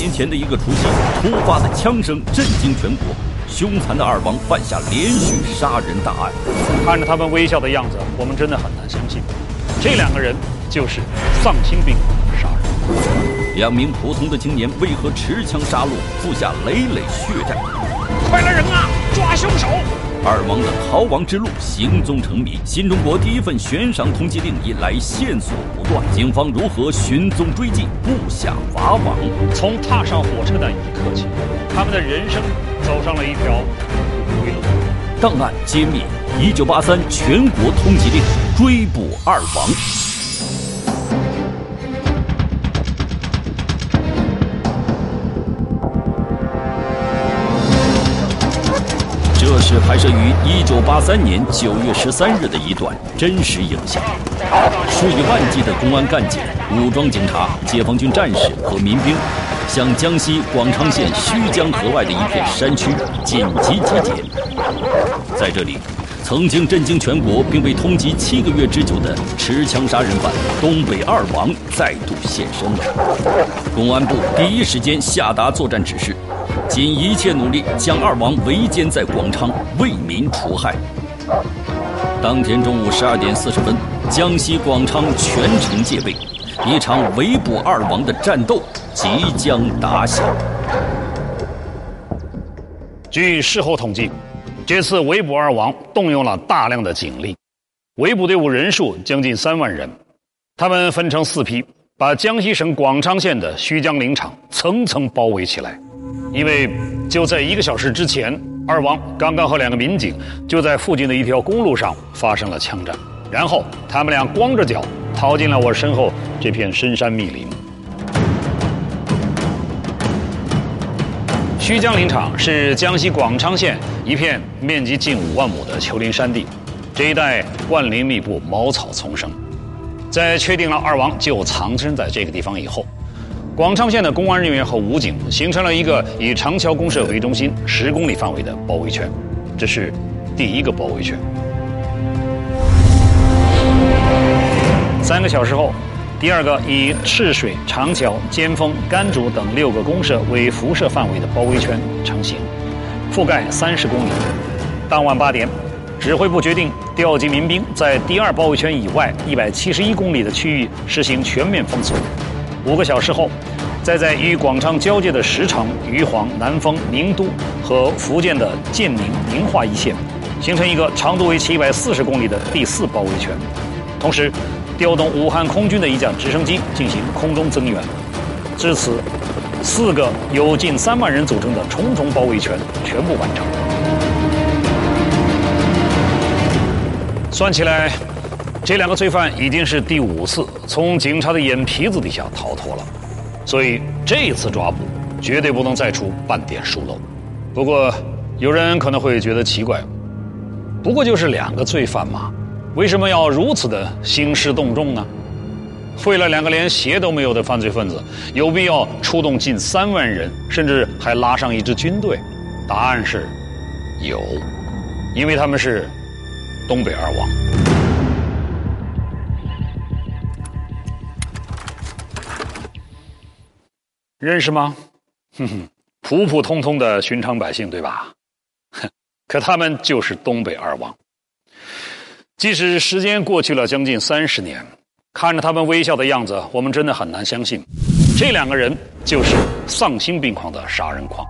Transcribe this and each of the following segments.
年前的一个除夕，突发的枪声震惊全国，凶残的二王犯下连续杀人大案。看着他们微笑的样子，我们真的很难相信，这两个人就是丧心病狂的杀人。两名普通的青年为何持枪杀戮，付下累累血债？快来人啊，抓凶手！二王的逃亡之路行踪成谜，新中国第一份悬赏通缉令以来，线索不断，警方如何寻踪追迹，布下法网？从踏上火车的一刻起，他们的人生走上了一条不归路。档案揭秘：一九八三全国通缉令，追捕二王。是拍摄于一九八三年九月十三日的一段真实影像。数以万计的公安干警、武装警察、解放军战士和民兵，向江西广昌县胥江河外的一片山区紧急集结。在这里，曾经震惊全国并被通缉七个月之久的持枪杀人犯东北二王再度现身了。公安部第一时间下达作战指示。尽一切努力将二王围歼在广昌，为民除害。当天中午十二点四十分，江西广昌全城戒备，一场围捕二王的战斗即将打响。据事后统计，这次围捕二王动用了大量的警力，围捕队伍人数将近三万人。他们分成四批，把江西省广昌县的胥江林场层层包围起来。因为就在一个小时之前，二王刚刚和两个民警就在附近的一条公路上发生了枪战，然后他们俩光着脚逃进了我身后这片深山密林。胥江林场是江西广昌县一片面积近五万亩的丘陵山地，这一带万林密布，茅草丛生。在确定了二王就藏身在这个地方以后。广昌县的公安人员和武警形成了一个以长桥公社为中心十公里范围的包围圈，这是第一个包围圈。三个小时后，第二个以赤水、长桥、尖峰、甘竹等六个公社为辐射范围的包围圈成型，覆盖三十公里。当晚八点，指挥部决定调集民兵，在第二包围圈以外一百七十一公里的区域实行全面封锁。五个小时后，再在与广昌交界的石城、余杭、南丰、宁都和福建的建宁、宁化一线，形成一个长度为七百四十公里的第四包围圈。同时，调动武汉空军的一架直升机进行空中增援。至此，四个由近三万人组成的重重包围圈全部完成。算起来。这两个罪犯已经是第五次从警察的眼皮子底下逃脱了，所以这次抓捕绝对不能再出半点疏漏。不过，有人可能会觉得奇怪，不过就是两个罪犯嘛，为什么要如此的兴师动众呢？为了两个连鞋都没有的犯罪分子，有必要出动近三万人，甚至还拉上一支军队？答案是有，因为他们是东北二王。认识吗？哼哼，普普通通的寻常百姓，对吧？哼，可他们就是东北二王。即使时间过去了将近三十年，看着他们微笑的样子，我们真的很难相信，这两个人就是丧心病狂的杀人狂。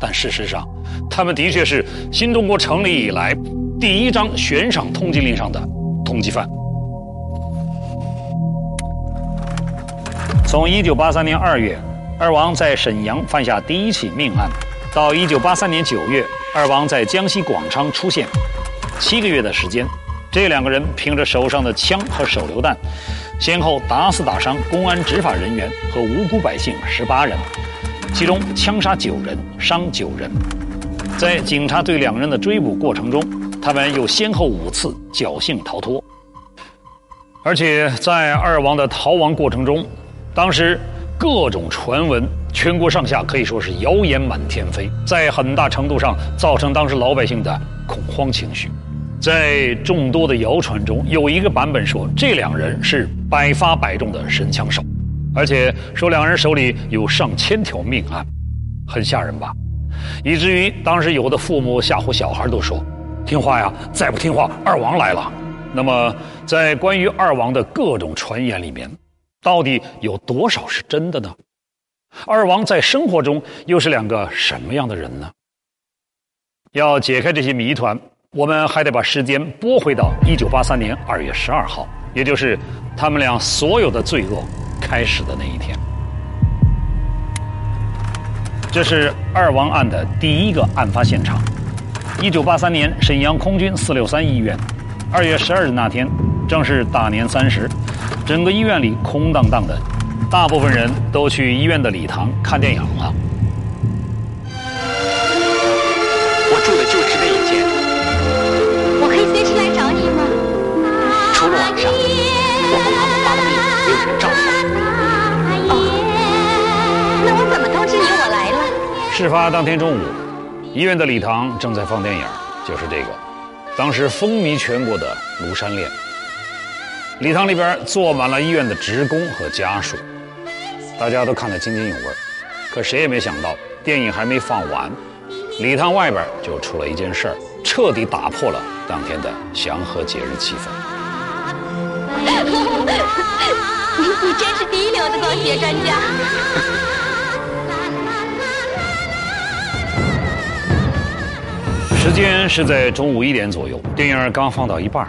但事实上，他们的确是新中国成立以来第一张悬赏通缉令上的通缉犯。从一九八三年二月，二王在沈阳犯下第一起命案，到一九八三年九月，二王在江西广昌出现，七个月的时间，这两个人凭着手上的枪和手榴弹，先后打死打伤公安执法人员和无辜百姓十八人，其中枪杀九人，伤九人。在警察对两人的追捕过程中，他们又先后五次侥幸逃脱，而且在二王的逃亡过程中。当时各种传闻，全国上下可以说是谣言满天飞，在很大程度上造成当时老百姓的恐慌情绪。在众多的谣传中，有一个版本说这两人是百发百中的神枪手，而且说两人手里有上千条命案，很吓人吧？以至于当时有的父母吓唬小孩都说：“听话呀，再不听话，二王来了。”那么，在关于二王的各种传言里面，到底有多少是真的呢？二王在生活中又是两个什么样的人呢？要解开这些谜团，我们还得把时间拨回到一九八三年二月十二号，也就是他们俩所有的罪恶开始的那一天。这是二王案的第一个案发现场，一九八三年沈阳空军四六三医院。二月十二日那天，正是大年三十，整个医院里空荡荡的，大部分人都去医院的礼堂看电影了。我住的就是那一间，我可以随时来找你吗？除了晚上，我和妈妈发了病，没有人照顾。哦，那我怎么通知你我来了？事发当天中午，医院的礼堂正在放电影，就是这个。当时风靡全国的《庐山恋》，礼堂里边坐满了医院的职工和家属，大家都看得津津有味。可谁也没想到，电影还没放完，礼堂外边就出了一件事儿，彻底打破了当天的祥和节日气氛。你真是第一流的光学专家。时间是在中午一点左右，电影刚放到一半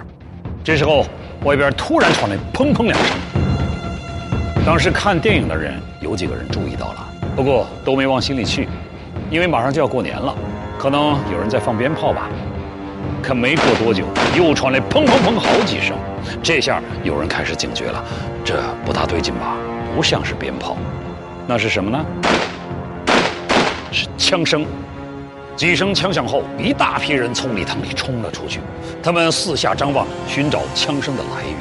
这时候外边突然传来砰砰两声。当时看电影的人有几个人注意到了，不过都没往心里去，因为马上就要过年了，可能有人在放鞭炮吧。可没过多久，又传来砰砰砰好几声，这下有人开始警觉了，这不大对劲吧？不像是鞭炮，那是什么呢？是枪声。几声枪响后，一大批人从礼堂里冲了出去，他们四下张望，寻找枪声的来源。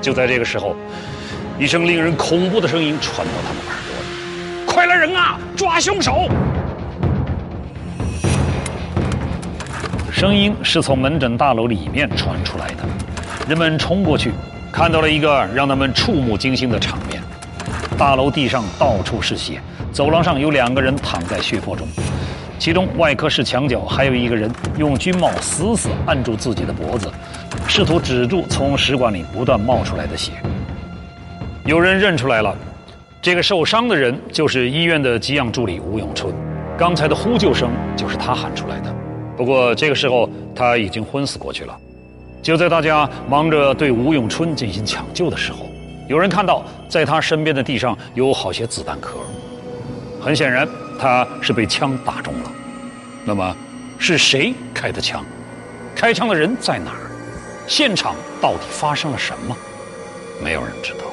就在这个时候，一声令人恐怖的声音传到他们耳朵里：“快来人啊，抓凶手！”声音是从门诊大楼里面传出来的，人们冲过去，看到了一个让他们触目惊心的场面：大楼地上到处是血，走廊上有两个人躺在血泊中。其中外科室墙角还有一个人用军帽死死按住自己的脖子，试图止住从食管里不断冒出来的血。有人认出来了，这个受伤的人就是医院的给养助理吴永春，刚才的呼救声就是他喊出来的。不过这个时候他已经昏死过去了。就在大家忙着对吴永春进行抢救的时候，有人看到在他身边的地上有好些子弹壳。很显然，他是被枪打中了。那么，是谁开的枪？开枪的人在哪儿？现场到底发生了什么？没有人知道。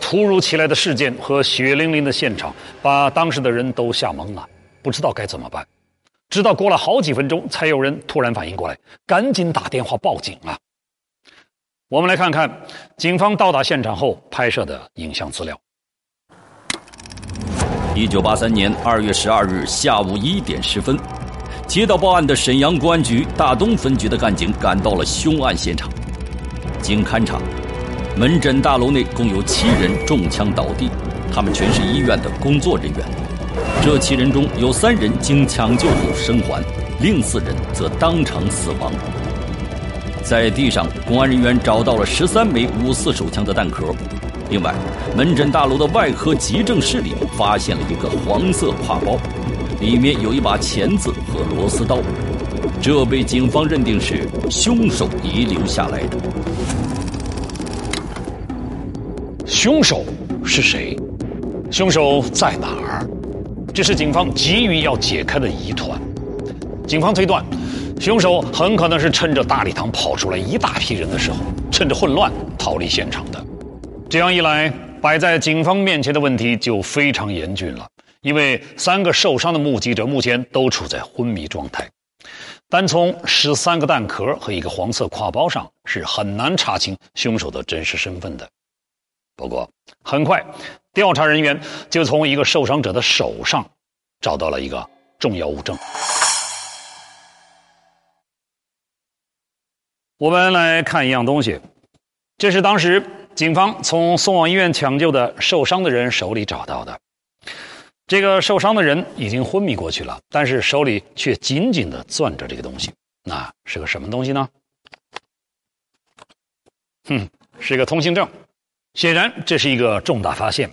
突如其来的事件和血淋淋的现场，把当时的人都吓懵了，不知道该怎么办。直到过了好几分钟，才有人突然反应过来，赶紧打电话报警啊！我们来看看警方到达现场后拍摄的影像资料。一九八三年二月十二日下午一点十分，接到报案的沈阳公安局大东分局的干警赶到了凶案现场。经勘查，门诊大楼内共有七人中枪倒地，他们全是医院的工作人员。这七人中有三人经抢救后生还，另四人则当场死亡。在地上，公安人员找到了十三枚五四手枪的弹壳。另外，门诊大楼的外科急症室里发现了一个黄色挎包，里面有一把钳子和螺丝刀，这被警方认定是凶手遗留下来的。凶手是谁？凶手在哪儿？这是警方急于要解开的疑团。警方推断，凶手很可能是趁着大礼堂跑出来一大批人的时候，趁着混乱逃离现场的。这样一来，摆在警方面前的问题就非常严峻了。因为三个受伤的目击者目前都处在昏迷状态，单从十三个弹壳和一个黄色挎包上是很难查清凶手的真实身份的。不过，很快，调查人员就从一个受伤者的手上找到了一个重要物证。我们来看一样东西，这是当时。警方从送往医院抢救的受伤的人手里找到的。这个受伤的人已经昏迷过去了，但是手里却紧紧的攥着这个东西，那是个什么东西呢？哼，是个通行证。显然，这是一个重大发现。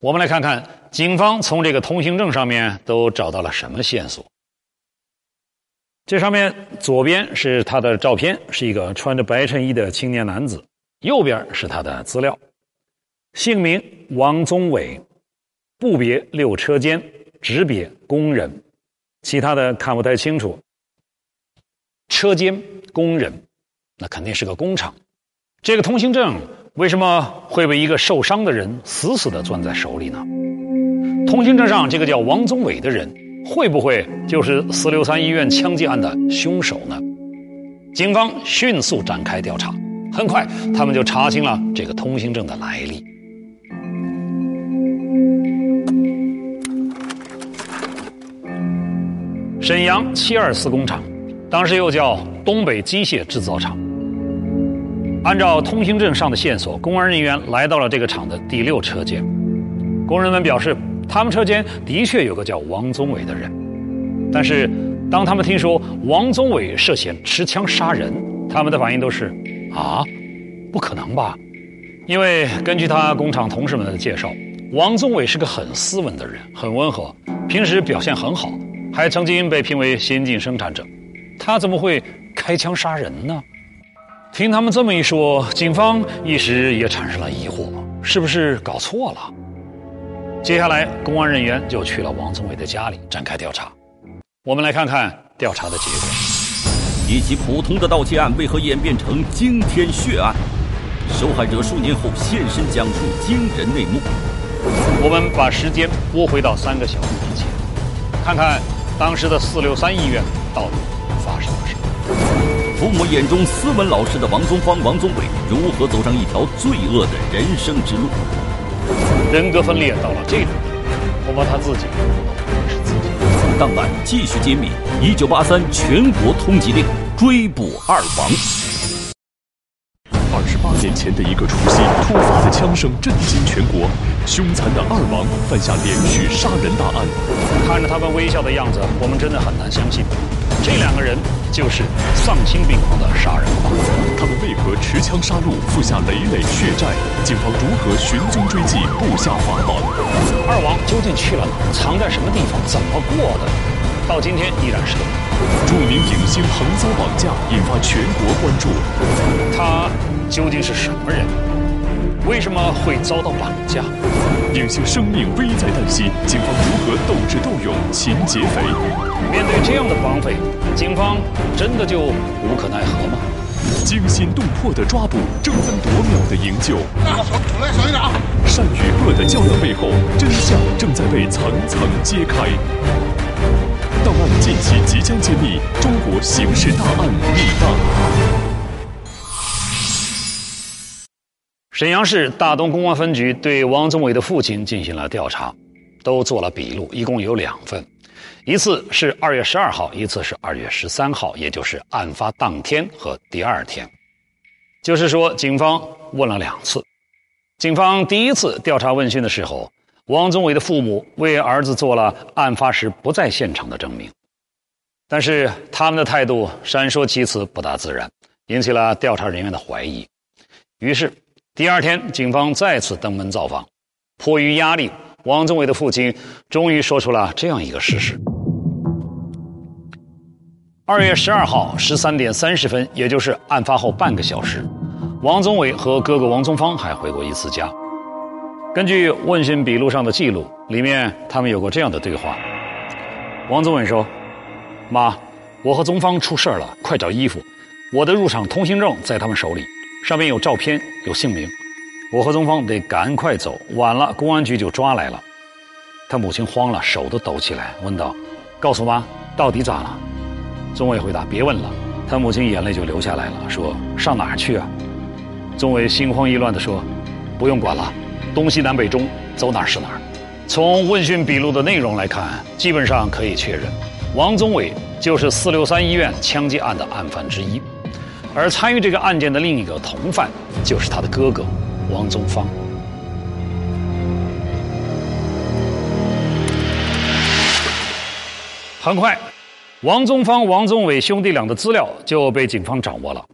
我们来看看，警方从这个通行证上面都找到了什么线索。这上面左边是他的照片，是一个穿着白衬衣的青年男子；右边是他的资料，姓名王宗伟。部别六车间，职别工人，其他的看不太清楚。车间工人，那肯定是个工厂。这个通行证为什么会被一个受伤的人死死的攥在手里呢？通行证上这个叫王宗伟的人，会不会就是四六三医院枪击案的凶手呢？警方迅速展开调查，很快他们就查清了这个通行证的来历。沈阳七二四工厂，当时又叫东北机械制造厂。按照通行证上的线索，公安人员来到了这个厂的第六车间。工人们表示，他们车间的确有个叫王宗伟的人。但是，当他们听说王宗伟涉嫌持枪杀人，他们的反应都是：啊，不可能吧？因为根据他工厂同事们的介绍，王宗伟是个很斯文的人，很温和，平时表现很好。还曾经被评为先进生产者，他怎么会开枪杀人呢？听他们这么一说，警方一时也产生了疑惑，是不是搞错了？接下来，公安人员就去了王宗伟的家里展开调查。我们来看看调查的结果：一起普通的盗窃案为何演变成惊天血案？受害者数年后现身讲述惊人内幕。我们把时间拨回到三个小时之前，看看。当时的四六三医院到底发生了什么？父母眼中斯文老实的王宗芳、王宗伟如何走上一条罪恶的人生之路？人格分裂到了这种地步，恐怕他自己都不认识自己。档案继续揭秘：一九八三全国通缉令，追捕二王。前的一个除夕，突发的枪声震惊全国。凶残的二王犯下连续杀人大案，看着他们微笑的样子，我们真的很难相信，这两个人就是丧心病狂的杀人狂。他们为何持枪杀戮，付下累累血债？警方如何寻踪追击，布下法网？二王究竟去了哪？藏在什么地方？怎么过的？到今天依然是个谜。著名影星横遭绑架，引发全国关注。他究竟是什么人？为什么会遭到绑架？影星生命危在旦夕，警方如何斗智斗勇擒劫匪？面对这样的绑匪，警方真的就无可奈何吗？惊心动魄的抓捕，争分夺秒的营救。手手来小一点啊！善与恶的较量背后，真相正在被层层揭开。档案近期即将揭秘中国刑事大案密档。沈阳市大东公安分局对王宗伟的父亲进行了调查，都做了笔录，一共有两份，一次是二月十二号，一次是二月十三号，也就是案发当天和第二天。就是说，警方问了两次。警方第一次调查问讯的时候，王宗伟的父母为儿子做了案发时不在现场的证明，但是他们的态度闪烁其词，不大自然，引起了调查人员的怀疑。于是。第二天，警方再次登门造访，迫于压力，王宗伟的父亲终于说出了这样一个事实：二月十二号十三点三十分，也就是案发后半个小时，王宗伟和哥哥王宗芳还回过一次家。根据问讯笔录上的记录，里面他们有过这样的对话：王宗伟说：“妈，我和宗芳出事了，快找衣服，我的入场通行证在他们手里。”上面有照片，有姓名。我和宗芳得赶快走，晚了公安局就抓来了。他母亲慌了，手都抖起来，问道：“告诉妈，到底咋了？”宗伟回答：“别问了。”他母亲眼泪就流下来了，说：“上哪儿去啊？”宗伟心慌意乱地说：“不用管了，东西南北中，走哪儿是哪儿。”从问讯笔录的内容来看，基本上可以确认，王宗伟就是四六三医院枪击案的案犯之一。而参与这个案件的另一个同犯，就是他的哥哥王宗芳。很快，王宗芳、王宗伟兄弟俩的资料就被警方掌握了。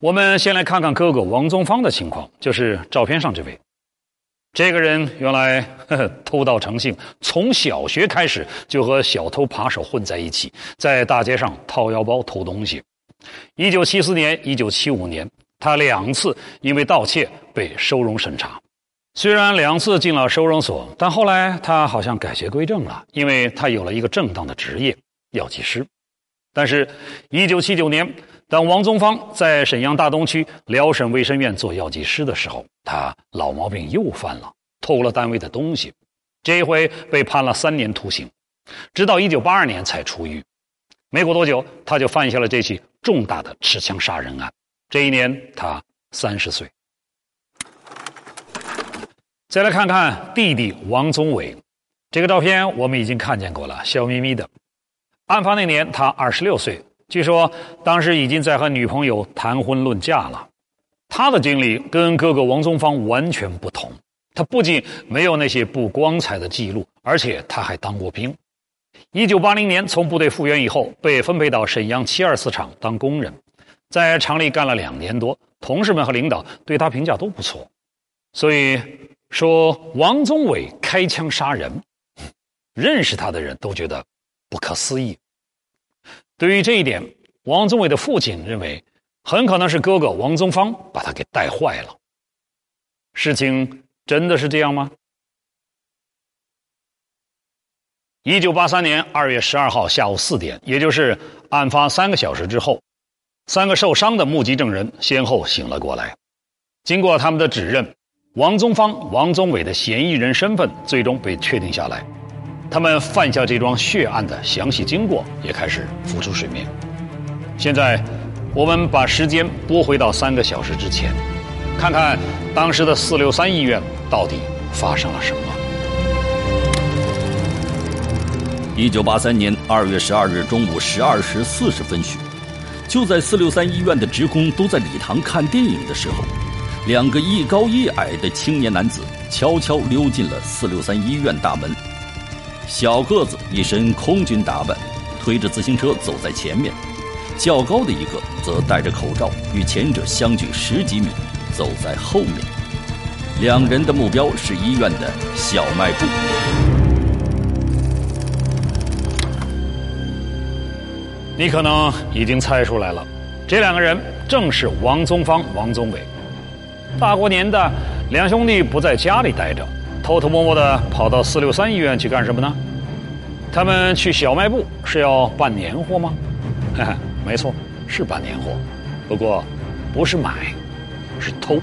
我们先来看看哥哥王宗芳的情况，就是照片上这位。这个人原来呵呵偷盗成性，从小学开始就和小偷扒手混在一起，在大街上掏腰包偷东西。一九七四年、一九七五年，他两次因为盗窃被收容审查。虽然两次进了收容所，但后来他好像改邪归正了，因为他有了一个正当的职业——药剂师。但是，一九七九年，当王宗芳在沈阳大东区辽沈卫生院做药剂师的时候，他老毛病又犯了，偷了单位的东西。这一回被判了三年徒刑，直到一九八二年才出狱。没过多久，他就犯下了这起重大的持枪杀人案。这一年，他三十岁。再来看看弟弟王宗伟，这个照片我们已经看见过了，笑眯眯的。案发那年他二十六岁，据说当时已经在和女朋友谈婚论嫁了。他的经历跟哥哥王宗芳完全不同，他不仅没有那些不光彩的记录，而且他还当过兵。一九八零年从部队复员以后，被分配到沈阳七二四厂当工人，在厂里干了两年多，同事们和领导对他评价都不错，所以。说王宗伟开枪杀人，认识他的人都觉得不可思议。对于这一点，王宗伟的父亲认为，很可能是哥哥王宗芳把他给带坏了。事情真的是这样吗？一九八三年二月十二号下午四点，也就是案发三个小时之后，三个受伤的目击证人先后醒了过来，经过他们的指认。王宗芳、王宗伟的嫌疑人身份最终被确定下来，他们犯下这桩血案的详细经过也开始浮出水面。现在，我们把时间拨回到三个小时之前，看看当时的四六三医院到底发生了什么。一九八三年二月十二日中午十二时四十分许，就在四六三医院的职工都在礼堂看电影的时候。两个一高一矮的青年男子悄悄溜进了四六三医院大门。小个子一身空军打扮，推着自行车走在前面；较高的一个则戴着口罩，与前者相距十几米，走在后面。两人的目标是医院的小卖部。你可能已经猜出来了，这两个人正是王宗芳、王宗伟。大过年的，两兄弟不在家里待着，偷偷摸摸的跑到四六三医院去干什么呢？他们去小卖部是要办年货吗？哈哈，没错，是办年货，不过不是买，是偷。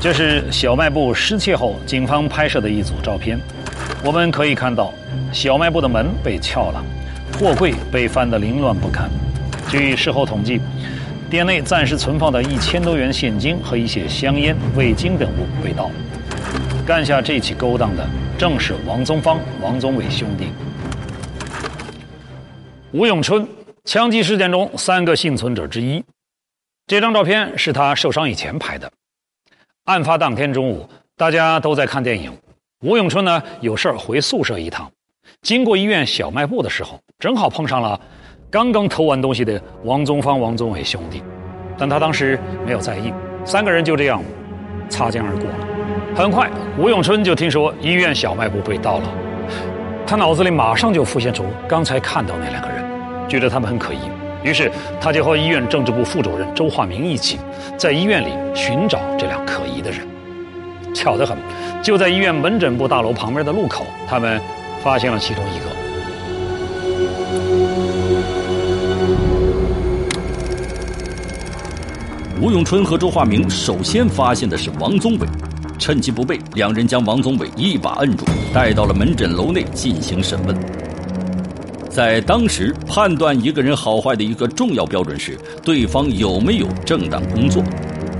这是小卖部失窃后警方拍摄的一组照片，我们可以看到，小卖部的门被撬了，货柜被翻得凌乱不堪。据事后统计。店内暂时存放的一千多元现金和一些香烟、味精等物被盗。干下这起勾当的正是王宗芳、王宗伟兄弟。吴永春枪击事件中三个幸存者之一。这张照片是他受伤以前拍的。案发当天中午，大家都在看电影。吴永春呢有事儿回宿舍一趟，经过医院小卖部的时候，正好碰上了。刚刚偷完东西的王宗芳、王宗伟兄弟，但他当时没有在意，三个人就这样擦肩而过了。很快，吴永春就听说医院小卖部被盗了，他脑子里马上就浮现出刚才看到那两个人，觉得他们很可疑，于是他就和医院政治部副主任周化明一起，在医院里寻找这俩可疑的人。巧得很，就在医院门诊部大楼旁边的路口，他们发现了其中一个。吴永春和周化明首先发现的是王宗伟，趁其不备，两人将王宗伟一把摁住，带到了门诊楼内进行审问。在当时，判断一个人好坏的一个重要标准是对方有没有正当工作，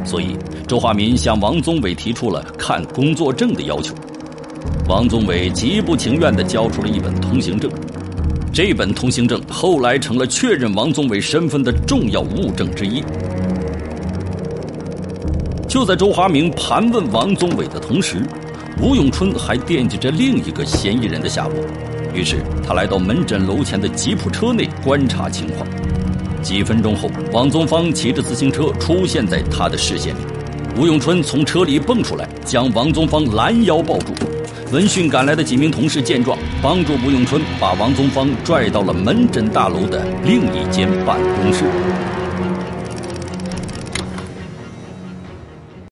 所以周化民向王宗伟提出了看工作证的要求。王宗伟极不情愿地交出了一本通行证，这本通行证后来成了确认王宗伟身份的重要物证之一。就在周华明盘问王宗伟的同时，吴永春还惦记着另一个嫌疑人的下落，于是他来到门诊楼前的吉普车内观察情况。几分钟后，王宗芳骑着自行车出现在他的视线里。吴永春从车里蹦出来，将王宗芳拦腰抱住。闻讯赶来的几名同事见状，帮助吴永春把王宗芳拽到了门诊大楼的另一间办公室。